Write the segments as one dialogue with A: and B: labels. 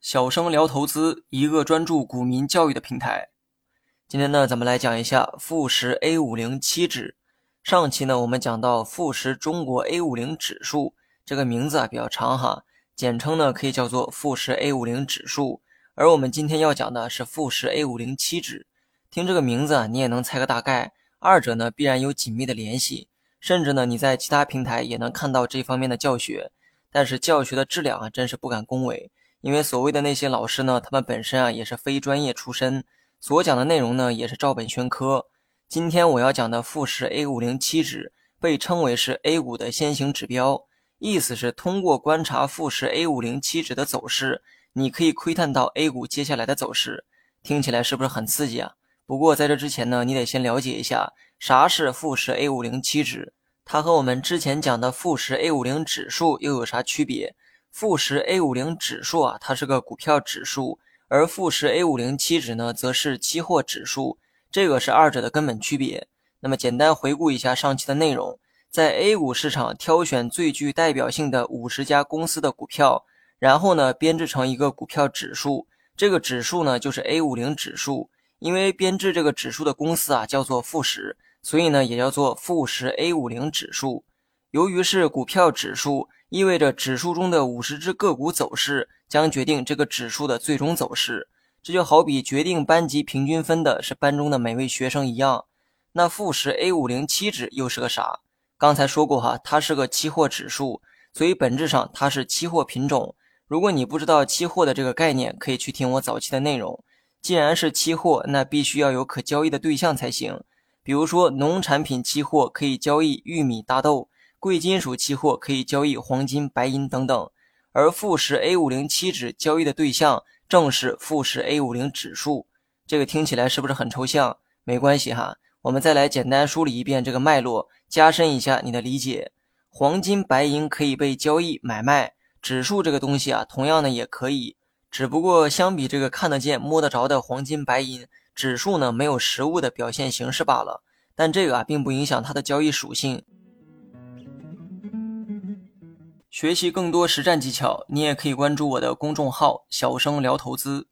A: 小生聊投资，一个专注股民教育的平台。今天呢，咱们来讲一下富时 A 五零期指。上期呢，我们讲到富时中国 A 五零指数这个名字啊比较长哈，简称呢可以叫做富时 A 五零指数。而我们今天要讲的是富时 A 五零期指。听这个名字啊，你也能猜个大概，二者呢必然有紧密的联系，甚至呢你在其他平台也能看到这方面的教学。但是教学的质量啊，真是不敢恭维。因为所谓的那些老师呢，他们本身啊也是非专业出身，所讲的内容呢也是照本宣科。今天我要讲的富时 A 五零七指被称为是 A 股的先行指标，意思是通过观察富时 A 五零七指的走势，你可以窥探到 A 股接下来的走势。听起来是不是很刺激啊？不过在这之前呢，你得先了解一下啥是富时 A 五零七指，它和我们之前讲的富时 A 五零指数又有啥区别？富时 A 五零指数啊，它是个股票指数，而富时 A 五零期指呢，则是期货指数，这个是二者的根本区别。那么简单回顾一下上期的内容，在 A 股市场挑选最具代表性的五十家公司的股票，然后呢编制成一个股票指数，这个指数呢就是 A 五零指数。因为编制这个指数的公司啊叫做富时，所以呢也叫做富时 A 五零指数。由于是股票指数。意味着指数中的五十只个股走势将决定这个指数的最终走势，这就好比决定班级平均分的是班中的每位学生一样。那富时 A 五零期指又是个啥？刚才说过哈，它是个期货指数，所以本质上它是期货品种。如果你不知道期货的这个概念，可以去听我早期的内容。既然是期货，那必须要有可交易的对象才行。比如说，农产品期货可以交易玉米、大豆。贵金属期货可以交易黄金、白银等等，而富时 A 五零期指交易的对象正是富时 A 五零指数。这个听起来是不是很抽象？没关系哈，我们再来简单梳理一遍这个脉络，加深一下你的理解。黄金、白银可以被交易买卖，指数这个东西啊，同样呢也可以，只不过相比这个看得见、摸得着的黄金、白银，指数呢没有实物的表现形式罢了。但这个啊，并不影响它的交易属性。学习更多实战技巧，你也可以关注我的公众号“小生聊投资”。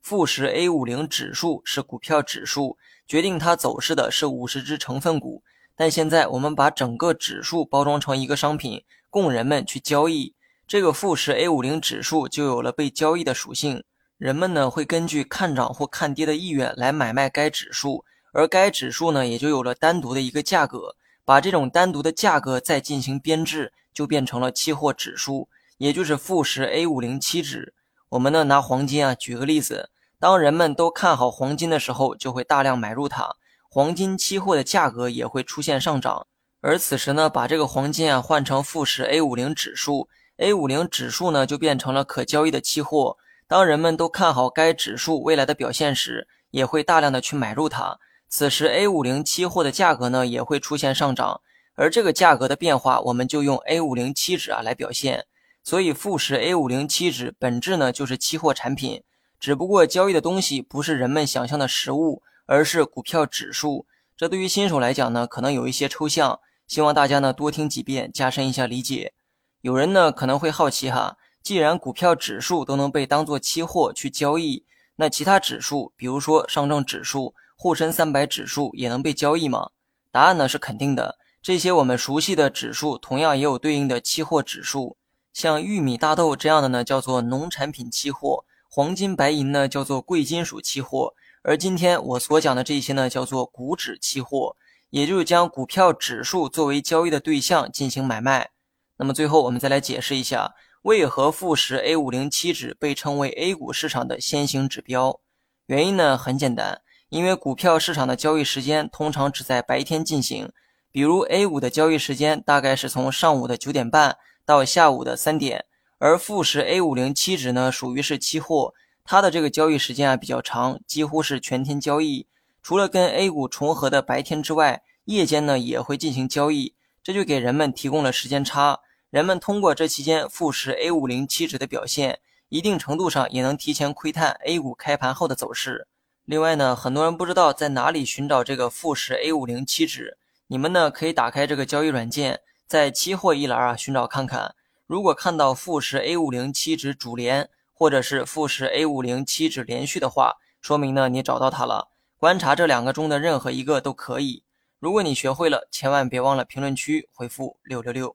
A: 富时 A 五零指数是股票指数，决定它走势的是五十只成分股。但现在我们把整个指数包装成一个商品，供人们去交易，这个富时 A 五零指数就有了被交易的属性。人们呢会根据看涨或看跌的意愿来买卖该指数，而该指数呢也就有了单独的一个价格。把这种单独的价格再进行编制。就变成了期货指数，也就是富时 A 五零期指。我们呢拿黄金啊举个例子，当人们都看好黄金的时候，就会大量买入它，黄金期货的价格也会出现上涨。而此时呢，把这个黄金啊换成富时 A 五零指数，A 五零指数呢就变成了可交易的期货。当人们都看好该指数未来的表现时，也会大量的去买入它，此时 A 五零期货的价格呢也会出现上涨。而这个价格的变化，我们就用 A 五零期指啊来表现。所以富时 A 五零期指本质呢就是期货产品，只不过交易的东西不是人们想象的实物，而是股票指数。这对于新手来讲呢，可能有一些抽象，希望大家呢多听几遍，加深一下理解。有人呢可能会好奇哈，既然股票指数都能被当做期货去交易，那其他指数，比如说上证指数、沪深三百指数也能被交易吗？答案呢是肯定的。这些我们熟悉的指数，同样也有对应的期货指数，像玉米、大豆这样的呢，叫做农产品期货；黄金、白银呢，叫做贵金属期货。而今天我所讲的这些呢，叫做股指期货，也就是将股票指数作为交易的对象进行买卖。那么最后，我们再来解释一下，为何富时 A 五零期指被称为 A 股市场的先行指标？原因呢很简单，因为股票市场的交易时间通常只在白天进行。比如 A 股的交易时间大概是从上午的九点半到下午的三点，而富时 A 五零期指呢属于是期货，它的这个交易时间啊比较长，几乎是全天交易。除了跟 A 股重合的白天之外，夜间呢也会进行交易，这就给人们提供了时间差。人们通过这期间富时 A 五零期指的表现，一定程度上也能提前窥探 A 股开盘后的走势。另外呢，很多人不知道在哪里寻找这个富时 A 五零期指，你们呢可以打开这个交易软件，在期货一栏啊寻找看看。如果看到富时 A 五零期指主联，或者是富时 A 五零期指连续的话，说明呢你找到它了。观察这两个中的任何一个都可以。如果你学会了，千万别忘了评论区回复六六六。